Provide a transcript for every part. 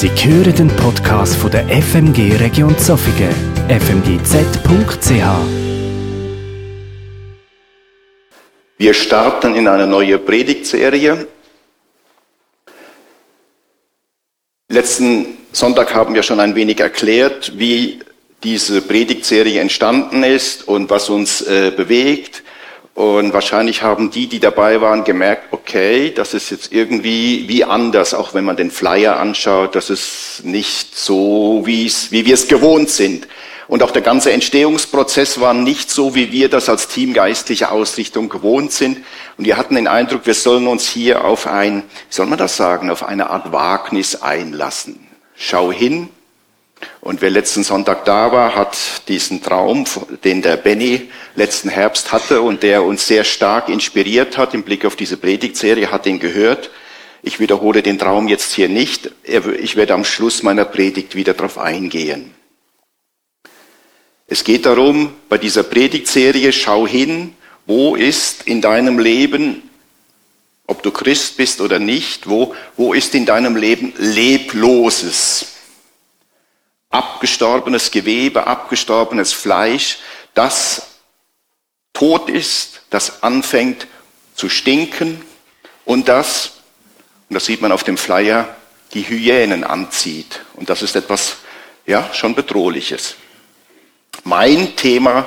Sie hören den Podcast von der FMG Region Zofingen, fmgz.ch. Wir starten in eine neue Predigtserie. Letzten Sonntag haben wir schon ein wenig erklärt, wie diese Predigtserie entstanden ist und was uns äh, bewegt. Und wahrscheinlich haben die, die dabei waren, gemerkt, okay, das ist jetzt irgendwie wie anders, auch wenn man den Flyer anschaut, das ist nicht so, wie, es, wie wir es gewohnt sind. Und auch der ganze Entstehungsprozess war nicht so, wie wir das als teamgeistliche Ausrichtung gewohnt sind. Und wir hatten den Eindruck, wir sollen uns hier auf ein, wie soll man das sagen, auf eine Art Wagnis einlassen. Schau hin, und wer letzten Sonntag da war, hat diesen Traum, den der Benny letzten Herbst hatte und der uns sehr stark inspiriert hat im Blick auf diese Predigtserie, hat ihn gehört. Ich wiederhole den Traum jetzt hier nicht. Ich werde am Schluss meiner Predigt wieder darauf eingehen. Es geht darum, bei dieser Predigtserie, schau hin, wo ist in deinem Leben, ob du Christ bist oder nicht, wo, wo ist in deinem Leben Lebloses? Abgestorbenes Gewebe, abgestorbenes Fleisch, das tot ist, das anfängt zu stinken und das, und das sieht man auf dem Flyer, die Hyänen anzieht. Und das ist etwas, ja, schon bedrohliches. Mein Thema,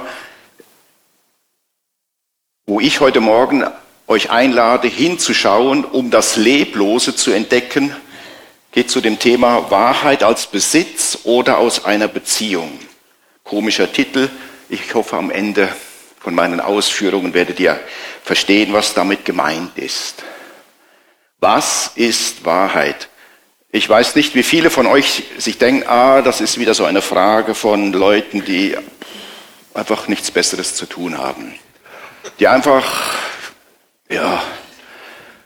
wo ich heute Morgen euch einlade, hinzuschauen, um das Leblose zu entdecken, geht zu dem Thema Wahrheit als Besitz oder aus einer Beziehung. Komischer Titel. Ich hoffe, am Ende von meinen Ausführungen werdet ihr verstehen, was damit gemeint ist. Was ist Wahrheit? Ich weiß nicht, wie viele von euch sich denken, ah, das ist wieder so eine Frage von Leuten, die einfach nichts Besseres zu tun haben. Die einfach, ja,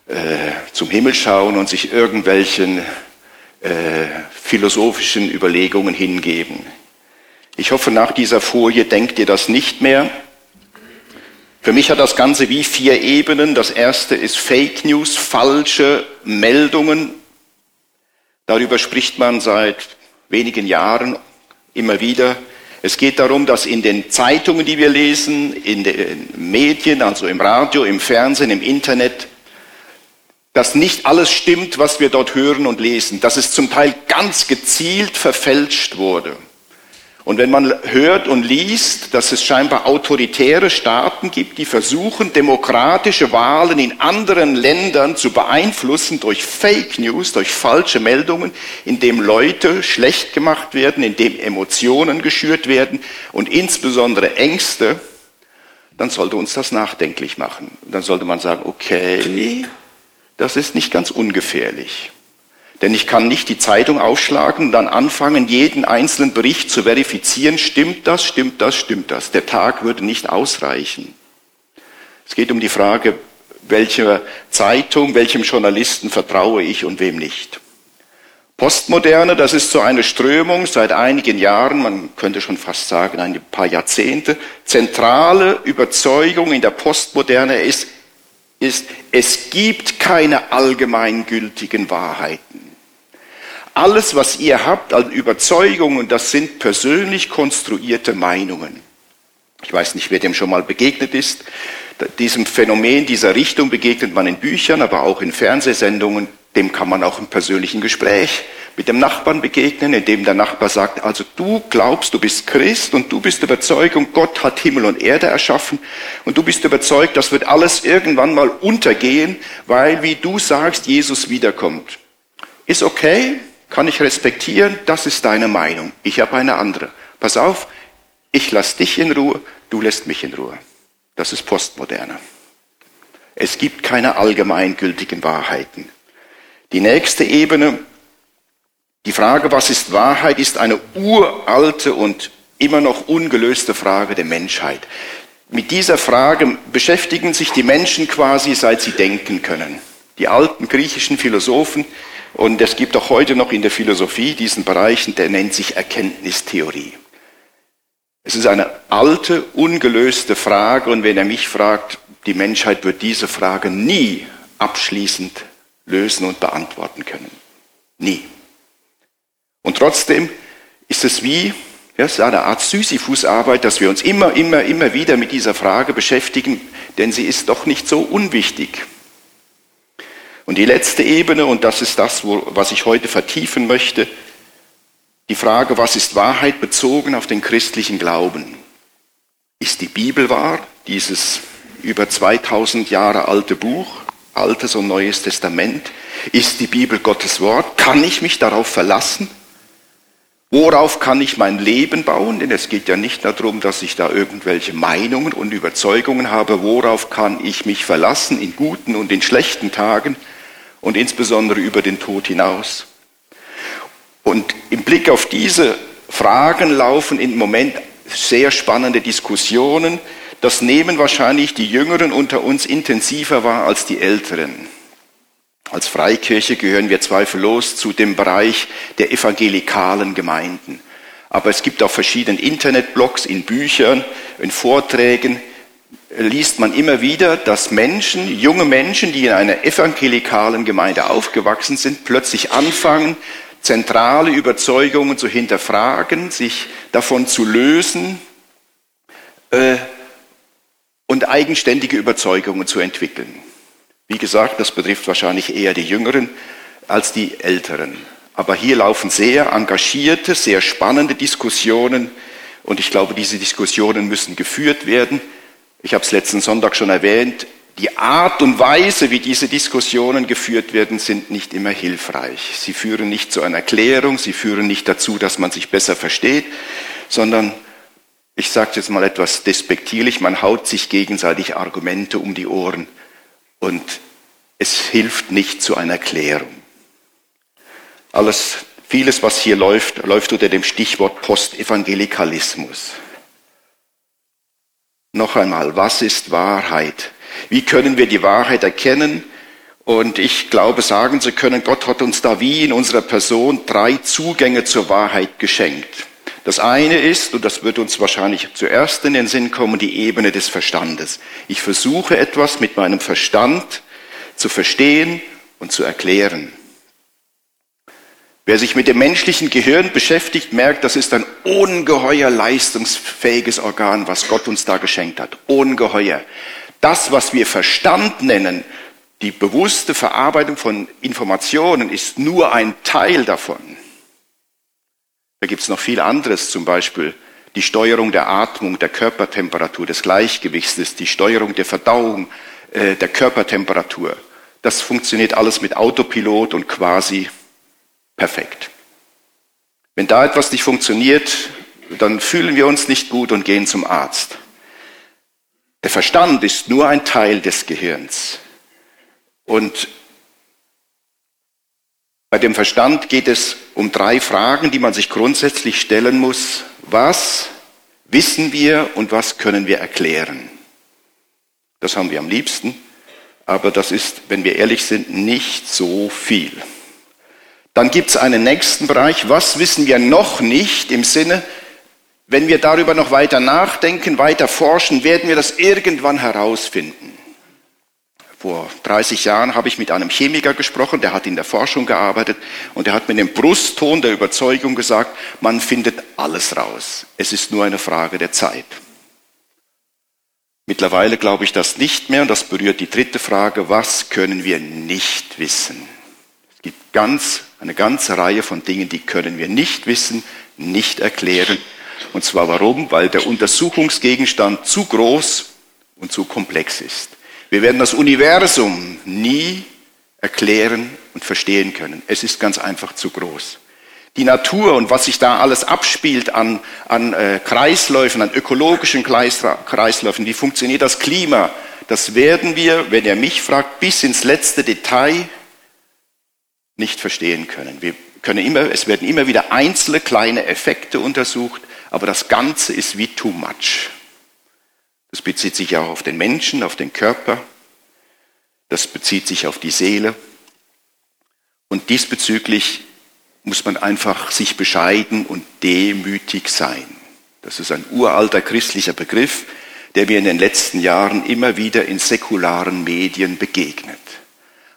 äh, zum Himmel schauen und sich irgendwelchen äh, philosophischen Überlegungen hingeben. Ich hoffe, nach dieser Folie denkt ihr das nicht mehr. Für mich hat das Ganze wie vier Ebenen. Das erste ist Fake News, falsche Meldungen. Darüber spricht man seit wenigen Jahren immer wieder. Es geht darum, dass in den Zeitungen, die wir lesen, in den Medien, also im Radio, im Fernsehen, im Internet, dass nicht alles stimmt, was wir dort hören und lesen, dass es zum Teil ganz gezielt verfälscht wurde. Und wenn man hört und liest, dass es scheinbar autoritäre Staaten gibt, die versuchen, demokratische Wahlen in anderen Ländern zu beeinflussen durch Fake News, durch falsche Meldungen, indem Leute schlecht gemacht werden, indem Emotionen geschürt werden und insbesondere Ängste, dann sollte uns das nachdenklich machen. Dann sollte man sagen, okay, das ist nicht ganz ungefährlich. Denn ich kann nicht die Zeitung aufschlagen und dann anfangen, jeden einzelnen Bericht zu verifizieren. Stimmt das, stimmt das, stimmt das? Der Tag würde nicht ausreichen. Es geht um die Frage, welcher Zeitung, welchem Journalisten vertraue ich und wem nicht. Postmoderne, das ist so eine Strömung seit einigen Jahren, man könnte schon fast sagen ein paar Jahrzehnte. Zentrale Überzeugung in der Postmoderne ist, ist, es gibt keine allgemeingültigen Wahrheiten. Alles, was ihr habt an Überzeugungen, das sind persönlich konstruierte Meinungen. Ich weiß nicht, wer dem schon mal begegnet ist. Diesem Phänomen, dieser Richtung begegnet man in Büchern, aber auch in Fernsehsendungen. Dem kann man auch im persönlichen Gespräch mit dem Nachbarn begegnen, indem der Nachbar sagt, also du glaubst, du bist Christ und du bist überzeugt, Gott hat Himmel und Erde erschaffen und du bist überzeugt, das wird alles irgendwann mal untergehen, weil, wie du sagst, Jesus wiederkommt. Ist okay, kann ich respektieren, das ist deine Meinung. Ich habe eine andere. Pass auf, ich lass dich in Ruhe, du lässt mich in Ruhe. Das ist Postmoderne. Es gibt keine allgemeingültigen Wahrheiten. Die nächste Ebene die Frage, was ist Wahrheit, ist eine uralte und immer noch ungelöste Frage der Menschheit. Mit dieser Frage beschäftigen sich die Menschen quasi, seit sie denken können. Die alten griechischen Philosophen, und es gibt auch heute noch in der Philosophie diesen Bereichen, der nennt sich Erkenntnistheorie. Es ist eine alte, ungelöste Frage, und wenn er mich fragt, die Menschheit wird diese Frage nie abschließend lösen und beantworten können. Nie. Und trotzdem ist es wie, ja, ist eine Art Sisyphusarbeit, dass wir uns immer, immer, immer wieder mit dieser Frage beschäftigen, denn sie ist doch nicht so unwichtig. Und die letzte Ebene, und das ist das, was ich heute vertiefen möchte, die Frage, was ist Wahrheit bezogen auf den christlichen Glauben? Ist die Bibel wahr, dieses über 2000 Jahre alte Buch, Altes und Neues Testament? Ist die Bibel Gottes Wort? Kann ich mich darauf verlassen? Worauf kann ich mein Leben bauen? Denn es geht ja nicht darum, dass ich da irgendwelche Meinungen und Überzeugungen habe. Worauf kann ich mich verlassen in guten und in schlechten Tagen und insbesondere über den Tod hinaus? Und im Blick auf diese Fragen laufen im Moment sehr spannende Diskussionen. Das nehmen wahrscheinlich die Jüngeren unter uns intensiver wahr als die Älteren. Als Freikirche gehören wir zweifellos zu dem Bereich der evangelikalen Gemeinden. Aber es gibt auch verschiedene Internetblogs, in Büchern, in Vorträgen, liest man immer wieder, dass Menschen, junge Menschen, die in einer evangelikalen Gemeinde aufgewachsen sind, plötzlich anfangen, zentrale Überzeugungen zu hinterfragen, sich davon zu lösen äh, und eigenständige Überzeugungen zu entwickeln. Wie gesagt, das betrifft wahrscheinlich eher die Jüngeren als die Älteren. Aber hier laufen sehr engagierte, sehr spannende Diskussionen und ich glaube, diese Diskussionen müssen geführt werden. Ich habe es letzten Sonntag schon erwähnt, die Art und Weise, wie diese Diskussionen geführt werden, sind nicht immer hilfreich. Sie führen nicht zu einer Klärung, sie führen nicht dazu, dass man sich besser versteht, sondern, ich sage jetzt mal etwas despektierlich, man haut sich gegenseitig Argumente um die Ohren und es hilft nicht zu einer Klärung. Alles, vieles, was hier läuft, läuft unter dem Stichwort Postevangelikalismus. Noch einmal, was ist Wahrheit? Wie können wir die Wahrheit erkennen? Und ich glaube, sagen zu können, Gott hat uns da wie in unserer Person drei Zugänge zur Wahrheit geschenkt. Das eine ist, und das wird uns wahrscheinlich zuerst in den Sinn kommen, die Ebene des Verstandes. Ich versuche etwas mit meinem Verstand zu verstehen und zu erklären. Wer sich mit dem menschlichen Gehirn beschäftigt, merkt, das ist ein ungeheuer leistungsfähiges Organ, was Gott uns da geschenkt hat. Ungeheuer. Das, was wir Verstand nennen, die bewusste Verarbeitung von Informationen, ist nur ein Teil davon. Gibt es noch viel anderes, zum Beispiel die Steuerung der Atmung, der Körpertemperatur, des Gleichgewichtes, die Steuerung der Verdauung, äh, der Körpertemperatur. Das funktioniert alles mit Autopilot und quasi perfekt. Wenn da etwas nicht funktioniert, dann fühlen wir uns nicht gut und gehen zum Arzt. Der Verstand ist nur ein Teil des Gehirns. Und bei dem Verstand geht es um drei Fragen, die man sich grundsätzlich stellen muss. Was wissen wir und was können wir erklären? Das haben wir am liebsten, aber das ist, wenn wir ehrlich sind, nicht so viel. Dann gibt es einen nächsten Bereich, was wissen wir noch nicht im Sinne, wenn wir darüber noch weiter nachdenken, weiter forschen, werden wir das irgendwann herausfinden. Vor 30 Jahren habe ich mit einem Chemiker gesprochen, der hat in der Forschung gearbeitet und der hat mit dem Brustton der Überzeugung gesagt, man findet alles raus. Es ist nur eine Frage der Zeit. Mittlerweile glaube ich das nicht mehr und das berührt die dritte Frage, was können wir nicht wissen? Es gibt ganz, eine ganze Reihe von Dingen, die können wir nicht wissen, nicht erklären und zwar warum? Weil der Untersuchungsgegenstand zu groß und zu komplex ist. Wir werden das Universum nie erklären und verstehen können. Es ist ganz einfach zu groß. Die Natur und was sich da alles abspielt an, an äh, Kreisläufen, an ökologischen Kreisläufen, wie funktioniert das Klima, das werden wir, wenn ihr mich fragt, bis ins letzte Detail nicht verstehen können. Wir können immer, es werden immer wieder einzelne kleine Effekte untersucht, aber das Ganze ist wie too much. Das bezieht sich auch auf den Menschen, auf den Körper, das bezieht sich auf die Seele. Und diesbezüglich muss man einfach sich bescheiden und demütig sein. Das ist ein uralter christlicher Begriff, der mir in den letzten Jahren immer wieder in säkularen Medien begegnet.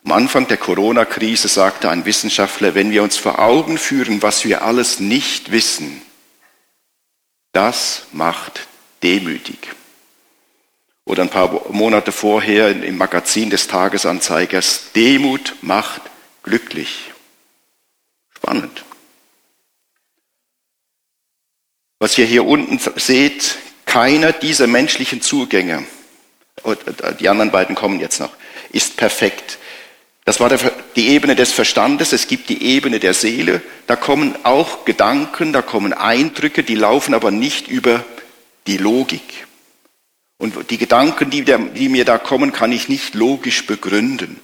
Am Anfang der Corona-Krise sagte ein Wissenschaftler, wenn wir uns vor Augen führen, was wir alles nicht wissen, das macht demütig. Oder ein paar Monate vorher im Magazin des Tagesanzeigers, Demut macht glücklich. Spannend. Was ihr hier unten seht, keiner dieser menschlichen Zugänge, die anderen beiden kommen jetzt noch, ist perfekt. Das war die Ebene des Verstandes, es gibt die Ebene der Seele, da kommen auch Gedanken, da kommen Eindrücke, die laufen aber nicht über die Logik. Und die Gedanken, die, die mir da kommen, kann ich nicht logisch begründen.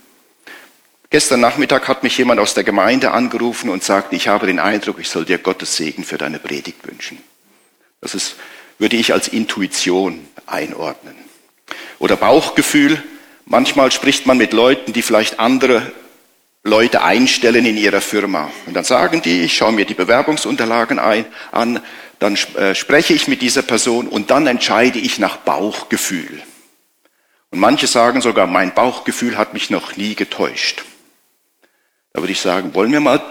Gestern Nachmittag hat mich jemand aus der Gemeinde angerufen und sagte, ich habe den Eindruck, ich soll dir Gottes Segen für deine Predigt wünschen. Das ist, würde ich als Intuition einordnen. Oder Bauchgefühl, Manchmal spricht man mit Leuten, die vielleicht andere Leute einstellen in ihrer Firma. Und dann sagen die, ich schaue mir die Bewerbungsunterlagen ein, an, dann äh, spreche ich mit dieser Person und dann entscheide ich nach Bauchgefühl. Und manche sagen sogar, mein Bauchgefühl hat mich noch nie getäuscht. Da würde ich sagen, wollen wir mal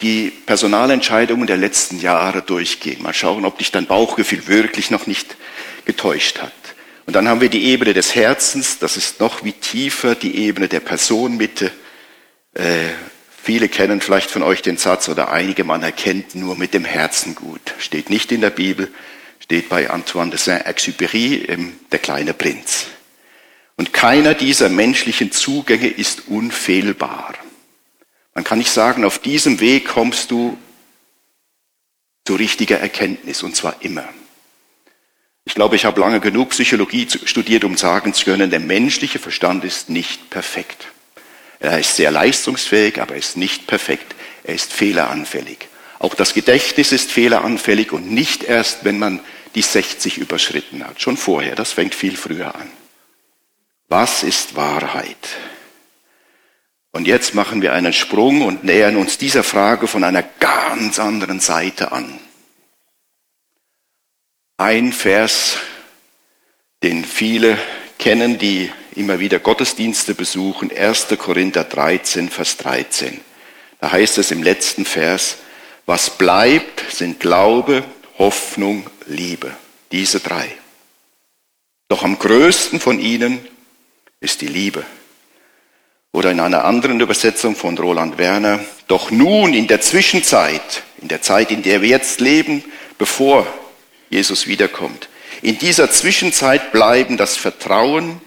die Personalentscheidungen der letzten Jahre durchgehen. Mal schauen, ob dich dein Bauchgefühl wirklich noch nicht getäuscht hat. Und dann haben wir die Ebene des Herzens, das ist noch wie tiefer, die Ebene der Personenmitte. Äh, viele kennen vielleicht von euch den Satz oder einige, man erkennt nur mit dem Herzen gut. Steht nicht in der Bibel, steht bei Antoine de Saint-Exupéry, Der kleine Prinz. Und keiner dieser menschlichen Zugänge ist unfehlbar. Man kann nicht sagen, auf diesem Weg kommst du zu richtiger Erkenntnis, und zwar immer. Ich glaube, ich habe lange genug Psychologie studiert, um sagen zu können, der menschliche Verstand ist nicht perfekt. Er ist sehr leistungsfähig, aber er ist nicht perfekt. Er ist fehleranfällig. Auch das Gedächtnis ist fehleranfällig und nicht erst, wenn man die 60 überschritten hat. Schon vorher, das fängt viel früher an. Was ist Wahrheit? Und jetzt machen wir einen Sprung und nähern uns dieser Frage von einer ganz anderen Seite an ein Vers, den viele kennen, die immer wieder Gottesdienste besuchen, 1. Korinther 13, Vers 13. Da heißt es im letzten Vers, was bleibt, sind Glaube, Hoffnung, Liebe. Diese drei. Doch am größten von ihnen ist die Liebe. Oder in einer anderen Übersetzung von Roland Werner, doch nun in der Zwischenzeit, in der Zeit, in der wir jetzt leben, bevor Jesus wiederkommt. In dieser Zwischenzeit bleiben das Vertrauen,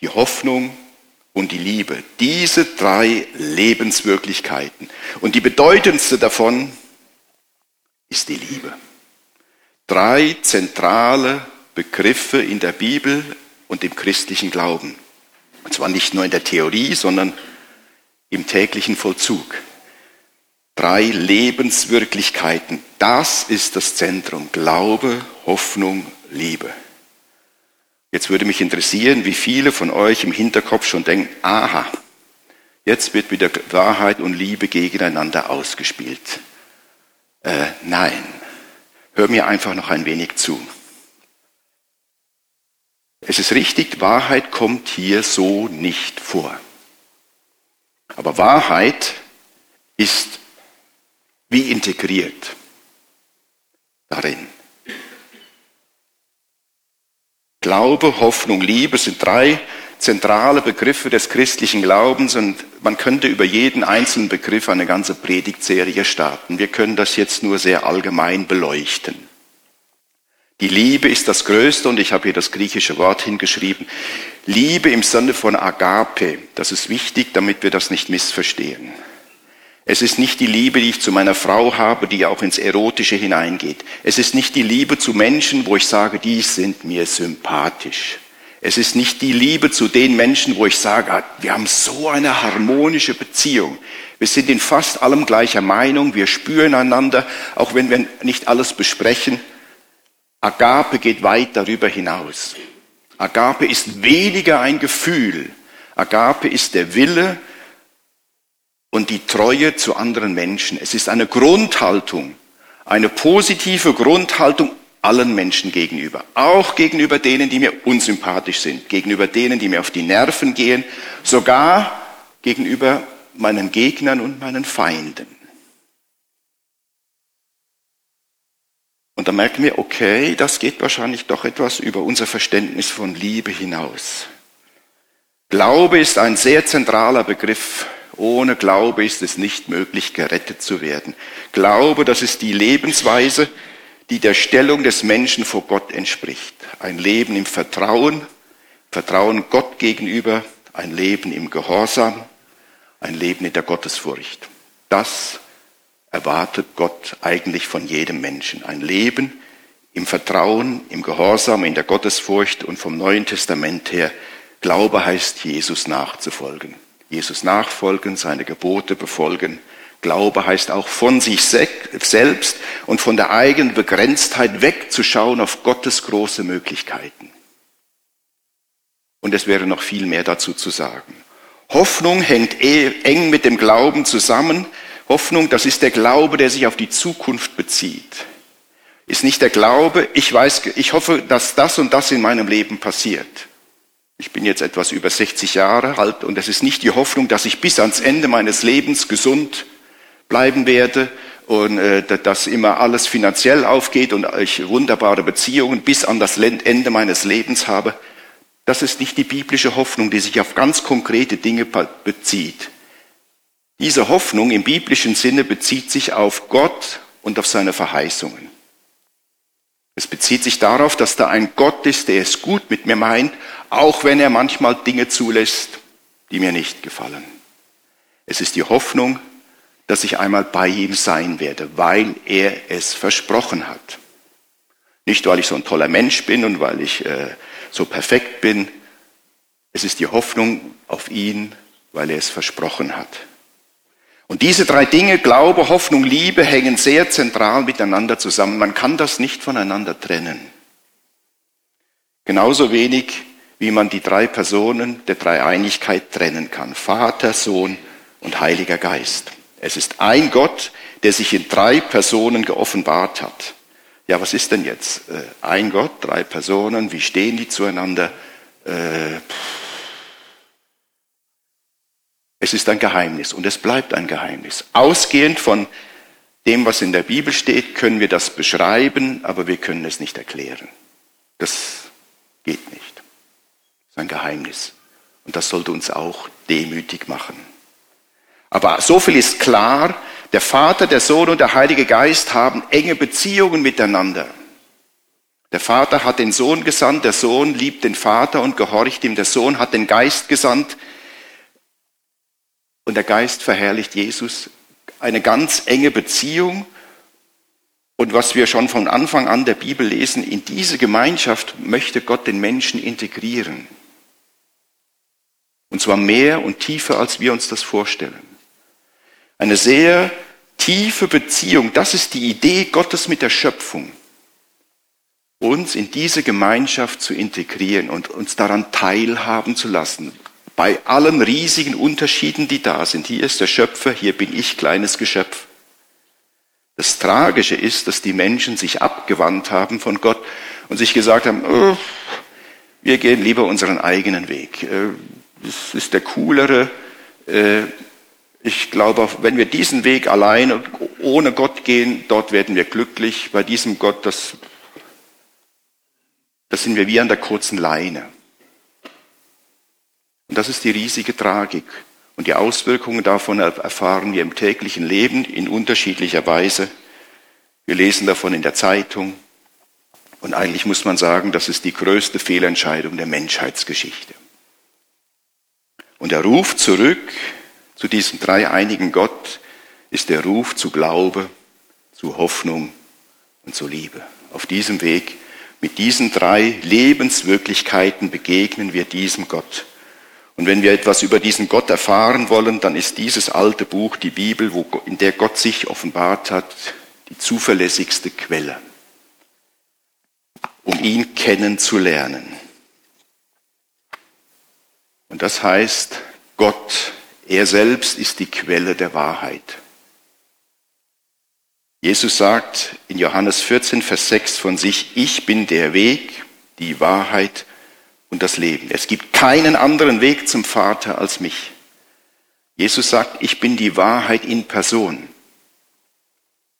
die Hoffnung und die Liebe. Diese drei Lebenswirklichkeiten. Und die bedeutendste davon ist die Liebe. Drei zentrale Begriffe in der Bibel und im christlichen Glauben. Und zwar nicht nur in der Theorie, sondern im täglichen Vollzug. Drei Lebenswirklichkeiten. Das ist das Zentrum. Glaube, Hoffnung, Liebe. Jetzt würde mich interessieren, wie viele von euch im Hinterkopf schon denken, aha, jetzt wird wieder Wahrheit und Liebe gegeneinander ausgespielt. Äh, nein, hör mir einfach noch ein wenig zu. Es ist richtig, Wahrheit kommt hier so nicht vor. Aber Wahrheit ist wie integriert darin. Glaube, Hoffnung, Liebe sind drei zentrale Begriffe des christlichen Glaubens und man könnte über jeden einzelnen Begriff eine ganze Predigtserie starten. Wir können das jetzt nur sehr allgemein beleuchten. Die Liebe ist das Größte und ich habe hier das griechische Wort hingeschrieben. Liebe im Sinne von Agape. Das ist wichtig, damit wir das nicht missverstehen. Es ist nicht die Liebe, die ich zu meiner Frau habe, die auch ins Erotische hineingeht. Es ist nicht die Liebe zu Menschen, wo ich sage, die sind mir sympathisch. Es ist nicht die Liebe zu den Menschen, wo ich sage, ah, wir haben so eine harmonische Beziehung. Wir sind in fast allem gleicher Meinung, wir spüren einander, auch wenn wir nicht alles besprechen. Agape geht weit darüber hinaus. Agape ist weniger ein Gefühl. Agape ist der Wille, und die Treue zu anderen Menschen. Es ist eine Grundhaltung, eine positive Grundhaltung allen Menschen gegenüber, auch gegenüber denen, die mir unsympathisch sind, gegenüber denen, die mir auf die Nerven gehen, sogar gegenüber meinen Gegnern und meinen Feinden. Und da merken wir, okay, das geht wahrscheinlich doch etwas über unser Verständnis von Liebe hinaus. Glaube ist ein sehr zentraler Begriff. Ohne Glaube ist es nicht möglich, gerettet zu werden. Glaube, das ist die Lebensweise, die der Stellung des Menschen vor Gott entspricht. Ein Leben im Vertrauen, Vertrauen Gott gegenüber, ein Leben im Gehorsam, ein Leben in der Gottesfurcht. Das erwartet Gott eigentlich von jedem Menschen. Ein Leben im Vertrauen, im Gehorsam, in der Gottesfurcht und vom Neuen Testament her Glaube heißt, Jesus nachzufolgen. Jesus nachfolgen, seine Gebote befolgen. Glaube heißt auch von sich selbst und von der eigenen Begrenztheit wegzuschauen auf Gottes große Möglichkeiten. Und es wäre noch viel mehr dazu zu sagen. Hoffnung hängt eh eng mit dem Glauben zusammen. Hoffnung, das ist der Glaube, der sich auf die Zukunft bezieht. Ist nicht der Glaube, ich weiß, ich hoffe, dass das und das in meinem Leben passiert. Ich bin jetzt etwas über 60 Jahre alt und es ist nicht die Hoffnung, dass ich bis ans Ende meines Lebens gesund bleiben werde und äh, dass immer alles finanziell aufgeht und ich wunderbare Beziehungen bis an das Ende meines Lebens habe. Das ist nicht die biblische Hoffnung, die sich auf ganz konkrete Dinge bezieht. Diese Hoffnung im biblischen Sinne bezieht sich auf Gott und auf seine Verheißungen. Es bezieht sich darauf, dass da ein Gott ist, der es gut mit mir meint, auch wenn er manchmal Dinge zulässt, die mir nicht gefallen. Es ist die Hoffnung, dass ich einmal bei ihm sein werde, weil er es versprochen hat. Nicht, weil ich so ein toller Mensch bin und weil ich äh, so perfekt bin. Es ist die Hoffnung auf ihn, weil er es versprochen hat. Und diese drei Dinge, Glaube, Hoffnung, Liebe, hängen sehr zentral miteinander zusammen. Man kann das nicht voneinander trennen. Genauso wenig, wie man die drei Personen der Dreieinigkeit trennen kann. Vater, Sohn und Heiliger Geist. Es ist ein Gott, der sich in drei Personen geoffenbart hat. Ja, was ist denn jetzt? Äh, ein Gott, drei Personen, wie stehen die zueinander? Äh, es ist ein Geheimnis und es bleibt ein Geheimnis. Ausgehend von dem, was in der Bibel steht, können wir das beschreiben, aber wir können es nicht erklären. Das geht nicht. Das ist ein Geheimnis. Und das sollte uns auch demütig machen. Aber so viel ist klar, der Vater, der Sohn und der Heilige Geist haben enge Beziehungen miteinander. Der Vater hat den Sohn gesandt, der Sohn liebt den Vater und gehorcht ihm, der Sohn hat den Geist gesandt, und der Geist verherrlicht Jesus. Eine ganz enge Beziehung. Und was wir schon von Anfang an der Bibel lesen, in diese Gemeinschaft möchte Gott den Menschen integrieren. Und zwar mehr und tiefer, als wir uns das vorstellen. Eine sehr tiefe Beziehung, das ist die Idee Gottes mit der Schöpfung. Uns in diese Gemeinschaft zu integrieren und uns daran teilhaben zu lassen bei allen riesigen Unterschieden, die da sind. Hier ist der Schöpfer, hier bin ich kleines Geschöpf. Das Tragische ist, dass die Menschen sich abgewandt haben von Gott und sich gesagt haben, oh, wir gehen lieber unseren eigenen Weg. Das ist der coolere. Äh, ich glaube, wenn wir diesen Weg allein ohne Gott gehen, dort werden wir glücklich. Bei diesem Gott, das, das sind wir wie an der kurzen Leine. Und das ist die riesige Tragik. Und die Auswirkungen davon erfahren wir im täglichen Leben in unterschiedlicher Weise. Wir lesen davon in der Zeitung. Und eigentlich muss man sagen, das ist die größte Fehlentscheidung der Menschheitsgeschichte. Und der Ruf zurück zu diesem dreieinigen Gott ist der Ruf zu Glaube, zu Hoffnung und zu Liebe. Auf diesem Weg, mit diesen drei Lebenswirklichkeiten begegnen wir diesem Gott und wenn wir etwas über diesen Gott erfahren wollen, dann ist dieses alte Buch, die Bibel, in der Gott sich offenbart hat, die zuverlässigste Quelle, um ihn kennenzulernen. Und das heißt, Gott, er selbst ist die Quelle der Wahrheit. Jesus sagt in Johannes 14, Vers 6 von sich, ich bin der Weg, die Wahrheit und das Leben. Es gibt keinen anderen Weg zum Vater als mich. Jesus sagt, ich bin die Wahrheit in Person.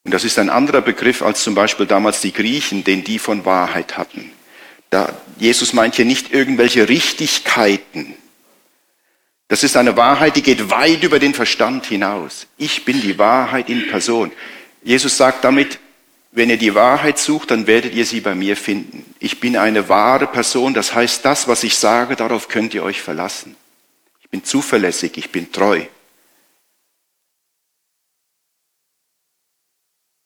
Und das ist ein anderer Begriff als zum Beispiel damals die Griechen, den die von Wahrheit hatten. Da, Jesus meint hier nicht irgendwelche Richtigkeiten. Das ist eine Wahrheit, die geht weit über den Verstand hinaus. Ich bin die Wahrheit in Person. Jesus sagt damit, wenn ihr die Wahrheit sucht, dann werdet ihr sie bei mir finden. Ich bin eine wahre Person, das heißt, das, was ich sage, darauf könnt ihr euch verlassen. Ich bin zuverlässig, ich bin treu.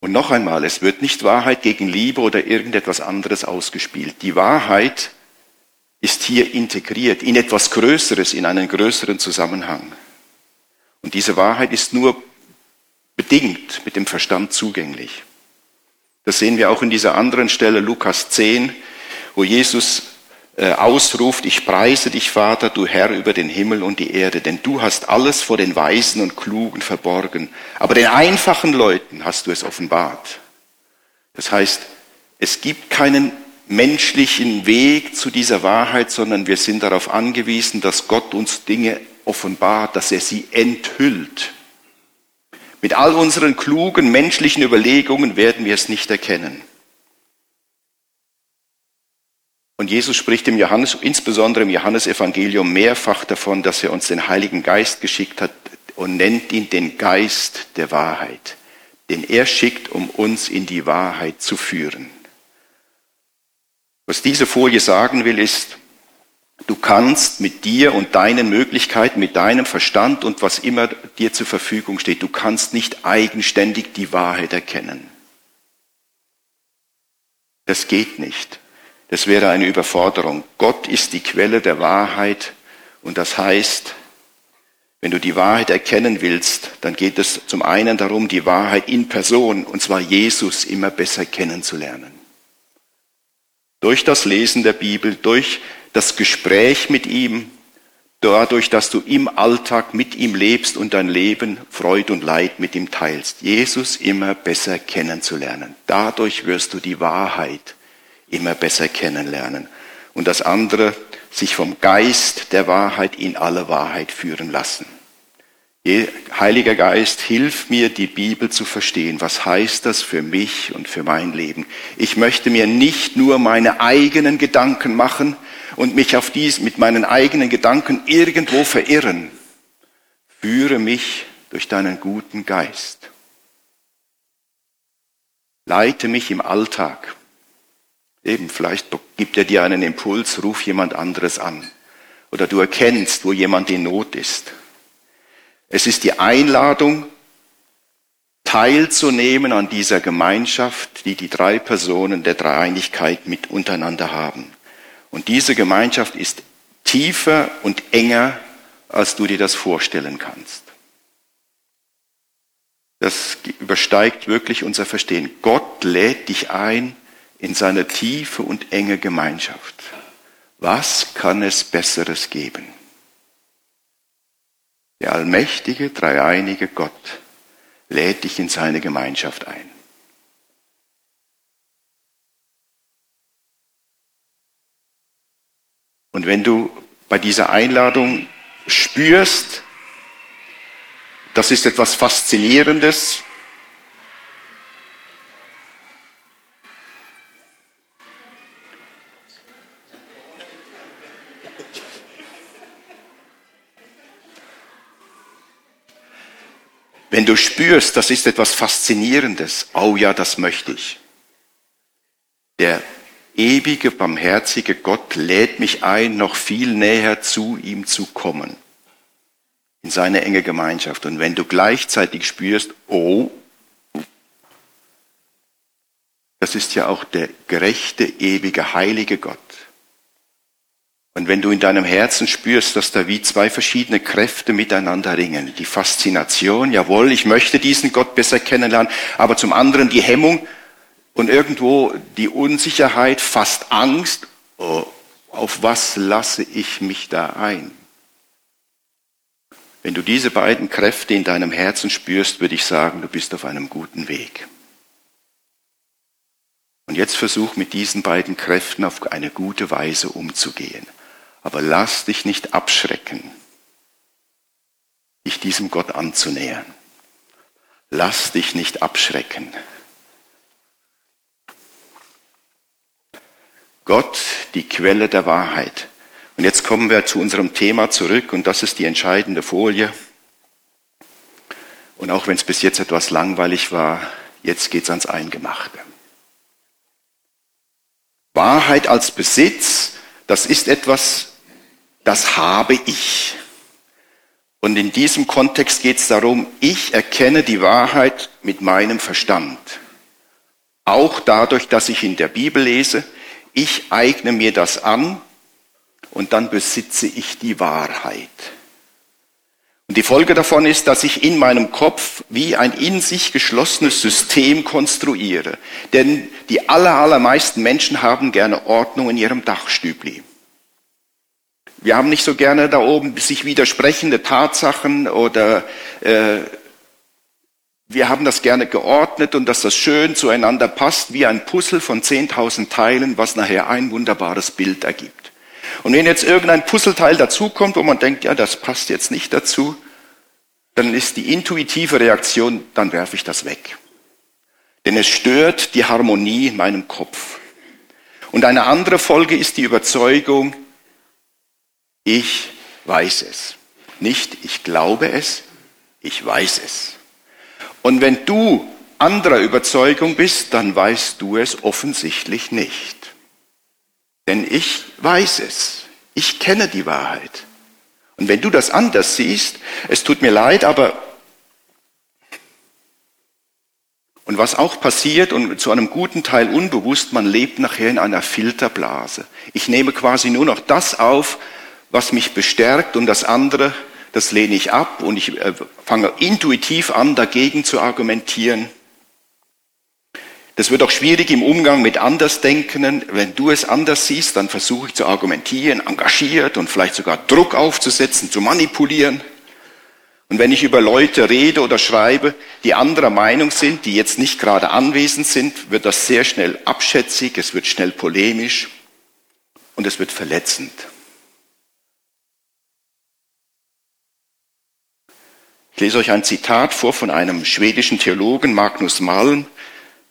Und noch einmal, es wird nicht Wahrheit gegen Liebe oder irgendetwas anderes ausgespielt. Die Wahrheit ist hier integriert in etwas Größeres, in einen größeren Zusammenhang. Und diese Wahrheit ist nur bedingt mit dem Verstand zugänglich. Das sehen wir auch in dieser anderen Stelle, Lukas 10, wo Jesus äh, ausruft, ich preise dich, Vater, du Herr über den Himmel und die Erde, denn du hast alles vor den Weisen und Klugen verborgen, aber den einfachen Leuten hast du es offenbart. Das heißt, es gibt keinen menschlichen Weg zu dieser Wahrheit, sondern wir sind darauf angewiesen, dass Gott uns Dinge offenbart, dass er sie enthüllt. Mit all unseren klugen menschlichen Überlegungen werden wir es nicht erkennen. Und Jesus spricht im Johannes, insbesondere im Johannesevangelium mehrfach davon, dass er uns den Heiligen Geist geschickt hat und nennt ihn den Geist der Wahrheit, den er schickt, um uns in die Wahrheit zu führen. Was diese Folie sagen will, ist, Du kannst mit dir und deinen Möglichkeiten, mit deinem Verstand und was immer dir zur Verfügung steht, du kannst nicht eigenständig die Wahrheit erkennen. Das geht nicht. Das wäre eine Überforderung. Gott ist die Quelle der Wahrheit und das heißt, wenn du die Wahrheit erkennen willst, dann geht es zum einen darum, die Wahrheit in Person, und zwar Jesus, immer besser kennenzulernen. Durch das Lesen der Bibel, durch das Gespräch mit ihm, dadurch, dass du im Alltag mit ihm lebst und dein Leben, Freud und Leid mit ihm teilst. Jesus immer besser kennenzulernen. Dadurch wirst du die Wahrheit immer besser kennenlernen. Und das andere, sich vom Geist der Wahrheit in alle Wahrheit führen lassen. Heiliger Geist, hilf mir, die Bibel zu verstehen. Was heißt das für mich und für mein Leben? Ich möchte mir nicht nur meine eigenen Gedanken machen und mich auf dies mit meinen eigenen Gedanken irgendwo verirren. Führe mich durch deinen guten Geist. Leite mich im Alltag. Eben, vielleicht gibt er dir einen Impuls, ruf jemand anderes an. Oder du erkennst, wo jemand in Not ist. Es ist die Einladung, teilzunehmen an dieser Gemeinschaft, die die drei Personen der Dreieinigkeit mit untereinander haben. Und diese Gemeinschaft ist tiefer und enger, als du dir das vorstellen kannst. Das übersteigt wirklich unser Verstehen. Gott lädt dich ein in seine tiefe und enge Gemeinschaft. Was kann es Besseres geben? Der allmächtige, dreieinige Gott lädt dich in seine Gemeinschaft ein. Und wenn du bei dieser Einladung spürst, das ist etwas Faszinierendes, Wenn du spürst, das ist etwas Faszinierendes, oh ja, das möchte ich. Der ewige, barmherzige Gott lädt mich ein, noch viel näher zu ihm zu kommen. In seine enge Gemeinschaft. Und wenn du gleichzeitig spürst, oh, das ist ja auch der gerechte, ewige, heilige Gott. Und wenn du in deinem Herzen spürst, dass da wie zwei verschiedene Kräfte miteinander ringen, die Faszination, jawohl, ich möchte diesen Gott besser kennenlernen, aber zum anderen die Hemmung und irgendwo die Unsicherheit, fast Angst, oh, auf was lasse ich mich da ein? Wenn du diese beiden Kräfte in deinem Herzen spürst, würde ich sagen, du bist auf einem guten Weg. Und jetzt versuch mit diesen beiden Kräften auf eine gute Weise umzugehen. Aber lass dich nicht abschrecken. dich diesem Gott anzunähern. Lass dich nicht abschrecken. Gott, die Quelle der Wahrheit. Und jetzt kommen wir zu unserem Thema zurück und das ist die entscheidende Folie. Und auch wenn es bis jetzt etwas langweilig war, jetzt geht es ans Eingemachte. Wahrheit als Besitz, das ist etwas, das habe ich. Und in diesem Kontext geht es darum, ich erkenne die Wahrheit mit meinem Verstand. Auch dadurch, dass ich in der Bibel lese, ich eigne mir das an und dann besitze ich die Wahrheit. Und die Folge davon ist, dass ich in meinem Kopf wie ein in sich geschlossenes System konstruiere. Denn die aller, allermeisten Menschen haben gerne Ordnung in ihrem Dachstübli. Wir haben nicht so gerne da oben sich widersprechende Tatsachen oder äh, wir haben das gerne geordnet und dass das schön zueinander passt, wie ein Puzzle von 10.000 Teilen, was nachher ein wunderbares Bild ergibt. Und wenn jetzt irgendein Puzzleteil dazukommt, wo man denkt, ja, das passt jetzt nicht dazu, dann ist die intuitive Reaktion, dann werfe ich das weg. Denn es stört die Harmonie in meinem Kopf. Und eine andere Folge ist die Überzeugung, ich weiß es. Nicht ich glaube es, ich weiß es. Und wenn du anderer Überzeugung bist, dann weißt du es offensichtlich nicht. Denn ich weiß es. Ich kenne die Wahrheit. Und wenn du das anders siehst, es tut mir leid, aber und was auch passiert und zu einem guten Teil unbewusst, man lebt nachher in einer Filterblase. Ich nehme quasi nur noch das auf, was mich bestärkt und das andere das lehne ich ab und ich äh, fange intuitiv an, dagegen zu argumentieren. Das wird auch schwierig im Umgang mit Andersdenkenden. Wenn du es anders siehst, dann versuche ich zu argumentieren, engagiert und vielleicht sogar Druck aufzusetzen, zu manipulieren. Und wenn ich über Leute rede oder schreibe, die anderer Meinung sind, die jetzt nicht gerade anwesend sind, wird das sehr schnell abschätzig, es wird schnell polemisch und es wird verletzend. Ich lese euch ein Zitat vor von einem schwedischen Theologen, Magnus Malm.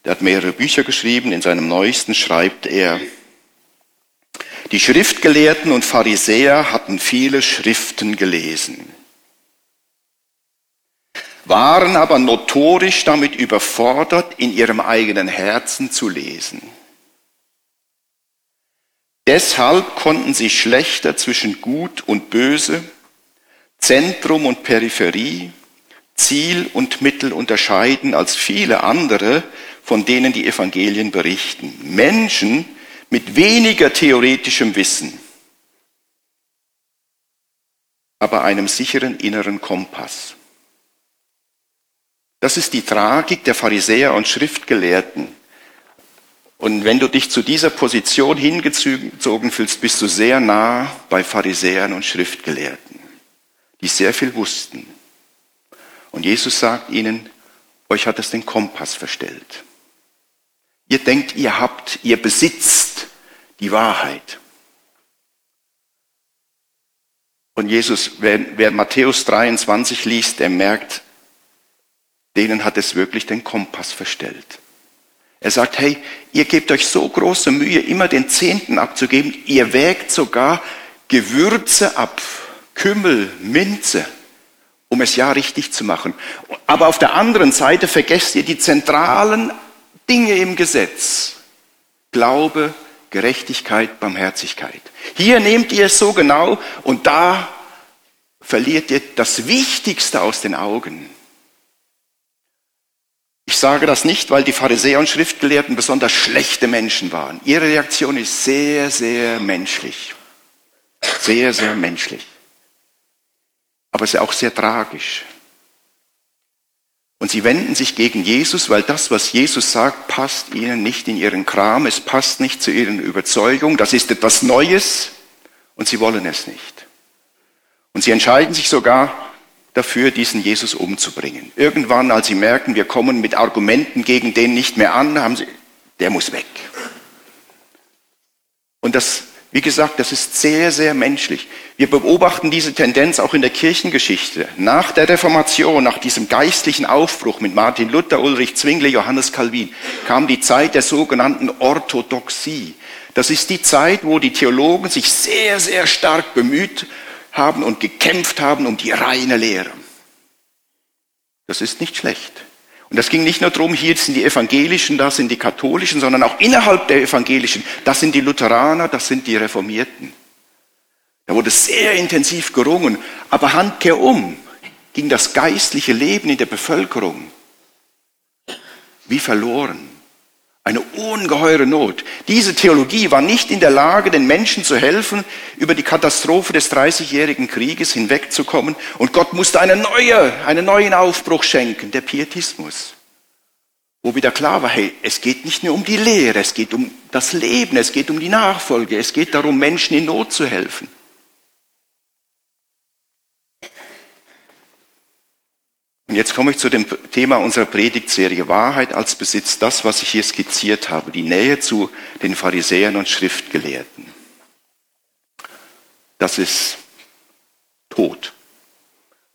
Der hat mehrere Bücher geschrieben. In seinem neuesten schreibt er, die Schriftgelehrten und Pharisäer hatten viele Schriften gelesen, waren aber notorisch damit überfordert, in ihrem eigenen Herzen zu lesen. Deshalb konnten sie schlechter zwischen Gut und Böse, Zentrum und Peripherie, Ziel und Mittel unterscheiden als viele andere, von denen die Evangelien berichten. Menschen mit weniger theoretischem Wissen, aber einem sicheren inneren Kompass. Das ist die Tragik der Pharisäer und Schriftgelehrten. Und wenn du dich zu dieser Position hingezogen fühlst, bist du sehr nah bei Pharisäern und Schriftgelehrten, die sehr viel wussten. Und Jesus sagt ihnen, euch hat es den Kompass verstellt. Ihr denkt, ihr habt, ihr besitzt die Wahrheit. Und Jesus, wer, wer Matthäus 23 liest, der merkt, denen hat es wirklich den Kompass verstellt. Er sagt, hey, ihr gebt euch so große Mühe, immer den Zehnten abzugeben. Ihr wägt sogar Gewürze ab, Kümmel, Minze um es ja richtig zu machen. Aber auf der anderen Seite vergesst ihr die zentralen Dinge im Gesetz. Glaube, Gerechtigkeit, Barmherzigkeit. Hier nehmt ihr es so genau und da verliert ihr das Wichtigste aus den Augen. Ich sage das nicht, weil die Pharisäer und Schriftgelehrten besonders schlechte Menschen waren. Ihre Reaktion ist sehr, sehr menschlich. Sehr, sehr menschlich aber es ist auch sehr tragisch. Und sie wenden sich gegen Jesus, weil das, was Jesus sagt, passt ihnen nicht in ihren Kram, es passt nicht zu ihren Überzeugungen, das ist etwas Neues und sie wollen es nicht. Und sie entscheiden sich sogar dafür, diesen Jesus umzubringen. Irgendwann, als sie merken, wir kommen mit Argumenten gegen den nicht mehr an, haben sie, der muss weg. Und das Wie gesagt, das ist sehr, sehr menschlich. Wir beobachten diese Tendenz auch in der Kirchengeschichte. Nach der Reformation, nach diesem geistlichen Aufbruch mit Martin Luther, Ulrich Zwingli, Johannes Calvin, kam die Zeit der sogenannten Orthodoxie. Das ist die Zeit, wo die Theologen sich sehr, sehr stark bemüht haben und gekämpft haben um die reine Lehre. Das ist nicht schlecht. Und das ging nicht nur darum, hier sind die Evangelischen, da sind die Katholischen, sondern auch innerhalb der Evangelischen, das sind die Lutheraner, das sind die Reformierten. Da wurde sehr intensiv gerungen, aber handkehrum ging das geistliche Leben in der Bevölkerung wie verloren. Eine ungeheure Not. Diese Theologie war nicht in der Lage, den Menschen zu helfen, über die Katastrophe des Dreißigjährigen Krieges hinwegzukommen. Und Gott musste eine neue, einen neuen Aufbruch schenken, der Pietismus. Wo wieder klar war, hey, es geht nicht nur um die Lehre, es geht um das Leben, es geht um die Nachfolge, es geht darum, Menschen in Not zu helfen. Und jetzt komme ich zu dem Thema unserer Predigtserie Wahrheit als Besitz, das, was ich hier skizziert habe, die Nähe zu den Pharisäern und Schriftgelehrten. Das ist tot.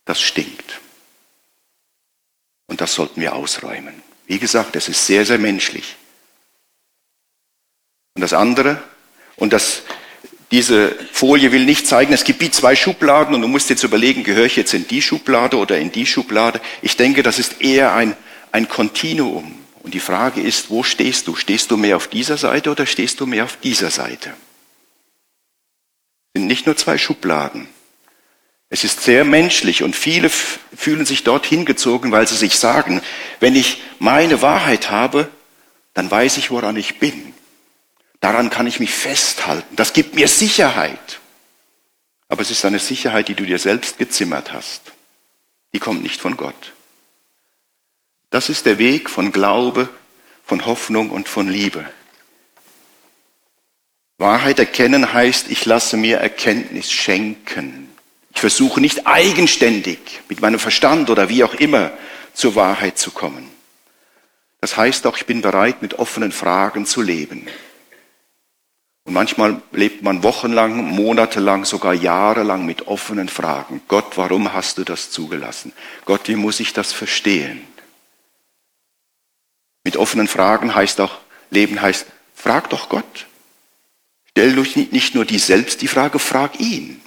Das stinkt. Und das sollten wir ausräumen. Wie gesagt, es ist sehr, sehr menschlich. Und das andere, und das diese Folie will nicht zeigen, es gibt wie zwei Schubladen und du musst jetzt überlegen, gehöre ich jetzt in die Schublade oder in die Schublade. Ich denke, das ist eher ein, ein Kontinuum. Und die Frage ist, wo stehst du? Stehst du mehr auf dieser Seite oder stehst du mehr auf dieser Seite? Es sind nicht nur zwei Schubladen. Es ist sehr menschlich und viele fühlen sich dort hingezogen, weil sie sich sagen, wenn ich meine Wahrheit habe, dann weiß ich, woran ich bin. Daran kann ich mich festhalten. Das gibt mir Sicherheit. Aber es ist eine Sicherheit, die du dir selbst gezimmert hast. Die kommt nicht von Gott. Das ist der Weg von Glaube, von Hoffnung und von Liebe. Wahrheit erkennen heißt, ich lasse mir Erkenntnis schenken. Ich versuche nicht eigenständig mit meinem Verstand oder wie auch immer zur Wahrheit zu kommen. Das heißt auch, ich bin bereit, mit offenen Fragen zu leben. Und manchmal lebt man wochenlang, monatelang, sogar jahrelang mit offenen Fragen. Gott, warum hast du das zugelassen? Gott, wie muss ich das verstehen? Mit offenen Fragen heißt auch, Leben heißt, frag doch Gott. Stell durch nicht nur die selbst die Frage, frag ihn.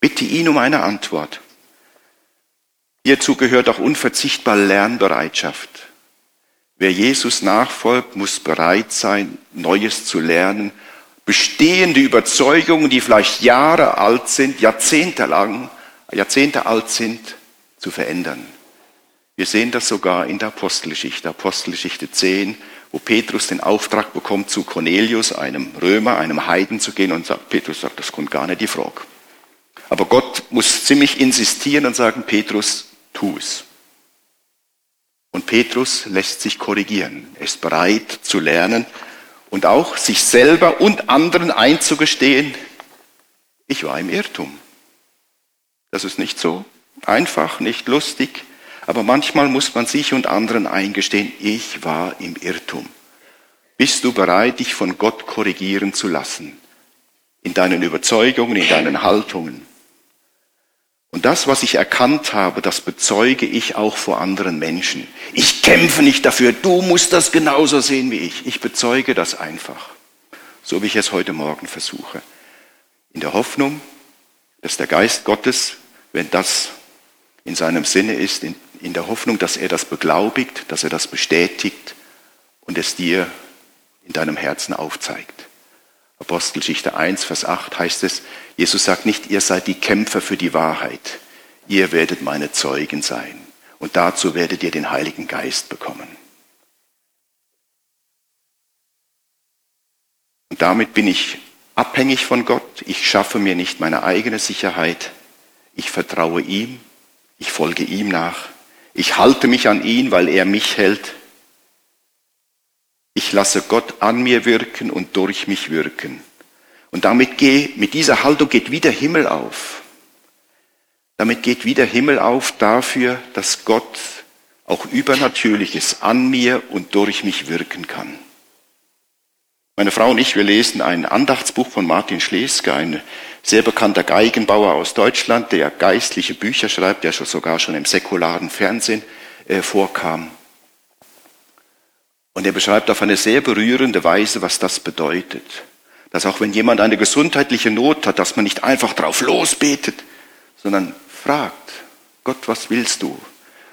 Bitte ihn um eine Antwort. Hierzu gehört auch unverzichtbar Lernbereitschaft. Wer Jesus nachfolgt, muss bereit sein, Neues zu lernen bestehende Überzeugungen, die vielleicht Jahre alt sind, Jahrzehnte lang, Jahrzehnte alt sind, zu verändern. Wir sehen das sogar in der Apostelgeschichte, Apostelgeschichte 10, wo Petrus den Auftrag bekommt, zu Cornelius, einem Römer, einem Heiden zu gehen und sagt, Petrus sagt, das kommt gar nicht die Frage. Aber Gott muss ziemlich insistieren und sagen, Petrus, tu es. Und Petrus lässt sich korrigieren. Er ist bereit zu lernen und auch sich selber und anderen einzugestehen, ich war im Irrtum. Das ist nicht so einfach, nicht lustig, aber manchmal muss man sich und anderen eingestehen, ich war im Irrtum. Bist du bereit, dich von Gott korrigieren zu lassen? In deinen Überzeugungen, in deinen Haltungen? Und das, was ich erkannt habe, das bezeuge ich auch vor anderen Menschen. Ich kämpfe nicht dafür, du musst das genauso sehen wie ich. Ich bezeuge das einfach, so wie ich es heute Morgen versuche. In der Hoffnung, dass der Geist Gottes, wenn das in seinem Sinne ist, in, in der Hoffnung, dass er das beglaubigt, dass er das bestätigt und es dir in deinem Herzen aufzeigt. Apostelgeschichte 1, Vers 8 heißt es, Jesus sagt nicht, ihr seid die Kämpfer für die Wahrheit, ihr werdet meine Zeugen sein. Und dazu werdet ihr den Heiligen Geist bekommen. Und damit bin ich abhängig von Gott, ich schaffe mir nicht meine eigene Sicherheit, ich vertraue ihm, ich folge ihm nach, ich halte mich an ihn, weil er mich hält. Ich lasse Gott an mir wirken und durch mich wirken. Und damit geht, mit dieser Haltung geht wieder Himmel auf. Damit geht wieder Himmel auf dafür, dass Gott auch Übernatürliches an mir und durch mich wirken kann. Meine Frau und ich, wir lesen ein Andachtsbuch von Martin Schleske, ein sehr bekannter Geigenbauer aus Deutschland, der geistliche Bücher schreibt, der schon sogar schon im säkularen Fernsehen äh, vorkam. Und er beschreibt auf eine sehr berührende Weise, was das bedeutet. Dass auch wenn jemand eine gesundheitliche Not hat, dass man nicht einfach drauf losbetet, sondern fragt, Gott, was willst du?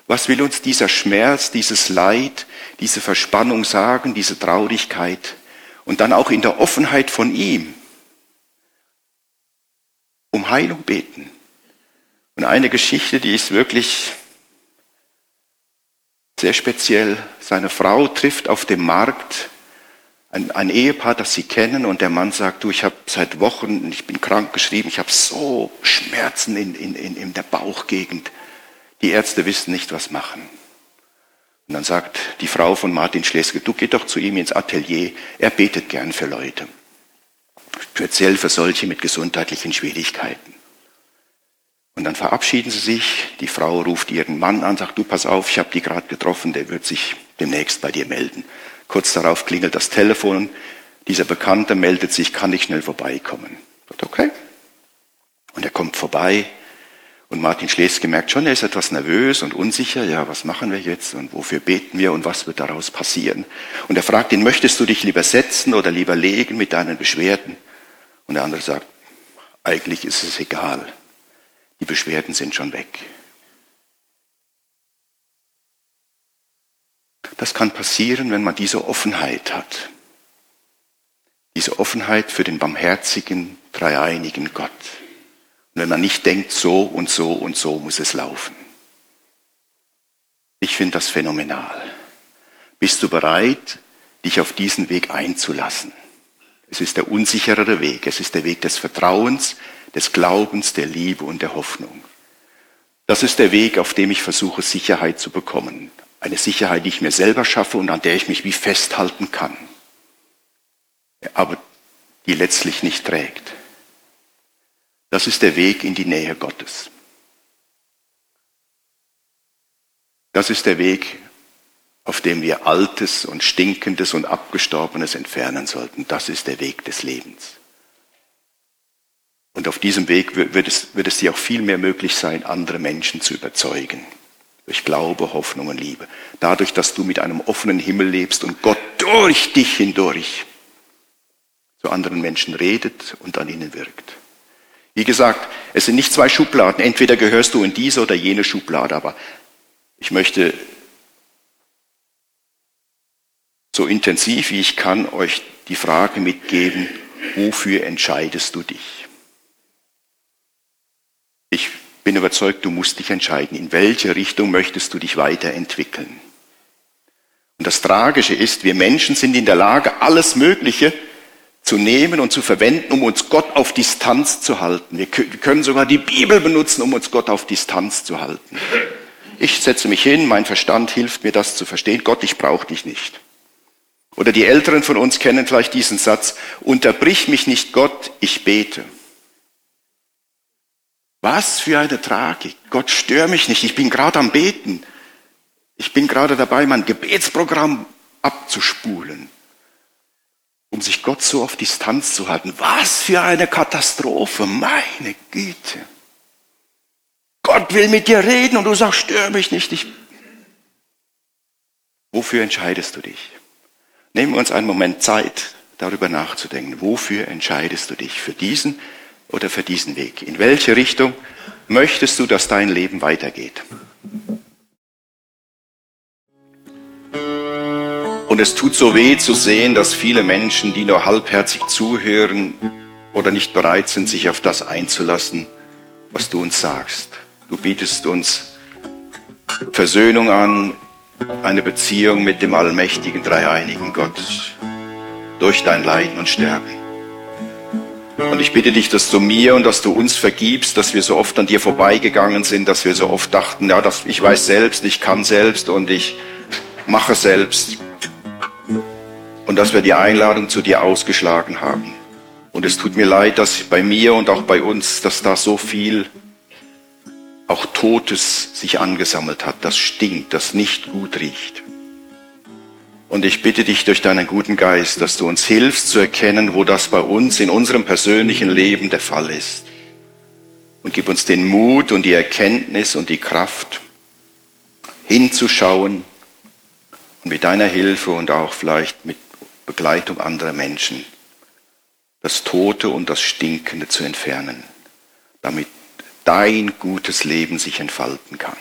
Was will uns dieser Schmerz, dieses Leid, diese Verspannung sagen, diese Traurigkeit? Und dann auch in der Offenheit von ihm um Heilung beten. Und eine Geschichte, die ist wirklich sehr speziell. Seine Frau trifft auf dem Markt ein, ein, Ehepaar, das sie kennen, und der Mann sagt, du, ich habe seit Wochen, ich bin krank geschrieben, ich habe so Schmerzen in, in, in, in der Bauchgegend. Die Ärzte wissen nicht, was machen. Und dann sagt die Frau von Martin Schleske, du geh doch zu ihm ins Atelier, er betet gern für Leute. Speziell für solche mit gesundheitlichen Schwierigkeiten. Und dann verabschieden sie sich, die Frau ruft ihren Mann an, sagt, du pass auf, ich habe die gerade getroffen, der wird sich demnächst bei dir melden. Kurz darauf klingelt das Telefon, dieser Bekannte meldet sich, kann ich schnell vorbeikommen. Sagt, okay. Und er kommt vorbei, und Martin Schleske merkt schon, er ist etwas nervös und unsicher. Ja, was machen wir jetzt und wofür beten wir und was wird daraus passieren? Und er fragt ihn, möchtest du dich lieber setzen oder lieber legen mit deinen Beschwerden? Und der andere sagt, eigentlich ist es egal. Die Beschwerden sind schon weg. Das kann passieren, wenn man diese Offenheit hat. Diese Offenheit für den barmherzigen, dreieinigen Gott. Und wenn man nicht denkt, so und so und so muss es laufen. Ich finde das phänomenal. Bist du bereit, dich auf diesen Weg einzulassen? Es ist der unsicherere Weg. Es ist der Weg des Vertrauens, des Glaubens, der Liebe und der Hoffnung. Das ist der Weg, auf dem ich versuche, Sicherheit zu bekommen. Eine Sicherheit, die ich mir selber schaffe und an der ich mich wie festhalten kann. Aber die letztlich nicht trägt. Das ist der Weg in die Nähe Gottes. Das ist der Weg, auf dem wir Altes und Stinkendes und Abgestorbenes entfernen sollten. Das ist der Weg des Lebens. Und auf diesem Weg wird es, wird es dir auch viel mehr möglich sein, andere Menschen zu überzeugen. Durch Glaube, Hoffnung und Liebe. Dadurch, dass du mit einem offenen Himmel lebst und Gott durch dich hindurch zu anderen Menschen redet und an ihnen wirkt. Wie gesagt, es sind nicht zwei Schubladen. Entweder gehörst du in diese oder jene Schublade, aber ich möchte so intensiv wie ich kann euch die Frage mitgeben, wofür entscheidest du dich? Ich bin überzeugt, du musst dich entscheiden, in welche Richtung möchtest du dich weiterentwickeln. Und das Tragische ist, wir Menschen sind in der Lage, alles Mögliche zu nehmen und zu verwenden, um uns Gott auf Distanz zu halten. Wir können sogar die Bibel benutzen, um uns Gott auf Distanz zu halten. Ich setze mich hin, mein Verstand hilft mir das zu verstehen. Gott, ich brauche dich nicht. Oder die Älteren von uns kennen vielleicht diesen Satz, unterbrich mich nicht Gott, ich bete. Was für eine Tragik. Gott, stör mich nicht, ich bin gerade am Beten. Ich bin gerade dabei, mein Gebetsprogramm abzuspulen um sich Gott so auf Distanz zu halten. Was für eine Katastrophe, meine Güte. Gott will mit dir reden und du sagst, stör mich nicht. Ich Wofür entscheidest du dich? Nehmen wir uns einen Moment Zeit, darüber nachzudenken. Wofür entscheidest du dich? Für diesen oder für diesen Weg? In welche Richtung möchtest du, dass dein Leben weitergeht? Und es tut so weh zu sehen, dass viele Menschen, die nur halbherzig zuhören oder nicht bereit sind, sich auf das einzulassen, was du uns sagst. Du bietest uns Versöhnung an, eine Beziehung mit dem allmächtigen, dreieinigen Gott durch dein Leiden und Sterben. Und ich bitte dich, dass du mir und dass du uns vergibst, dass wir so oft an dir vorbeigegangen sind, dass wir so oft dachten, ja, das, ich weiß selbst, ich kann selbst und ich mache selbst und dass wir die Einladung zu dir ausgeschlagen haben. Und es tut mir leid, dass bei mir und auch bei uns, dass da so viel auch Totes sich angesammelt hat, das stinkt, das nicht gut riecht. Und ich bitte dich durch deinen guten Geist, dass du uns hilfst zu erkennen, wo das bei uns in unserem persönlichen Leben der Fall ist. Und gib uns den Mut und die Erkenntnis und die Kraft, hinzuschauen und mit deiner Hilfe und auch vielleicht mit Begleitung anderer Menschen das Tote und das Stinkende zu entfernen, damit dein gutes Leben sich entfalten kann.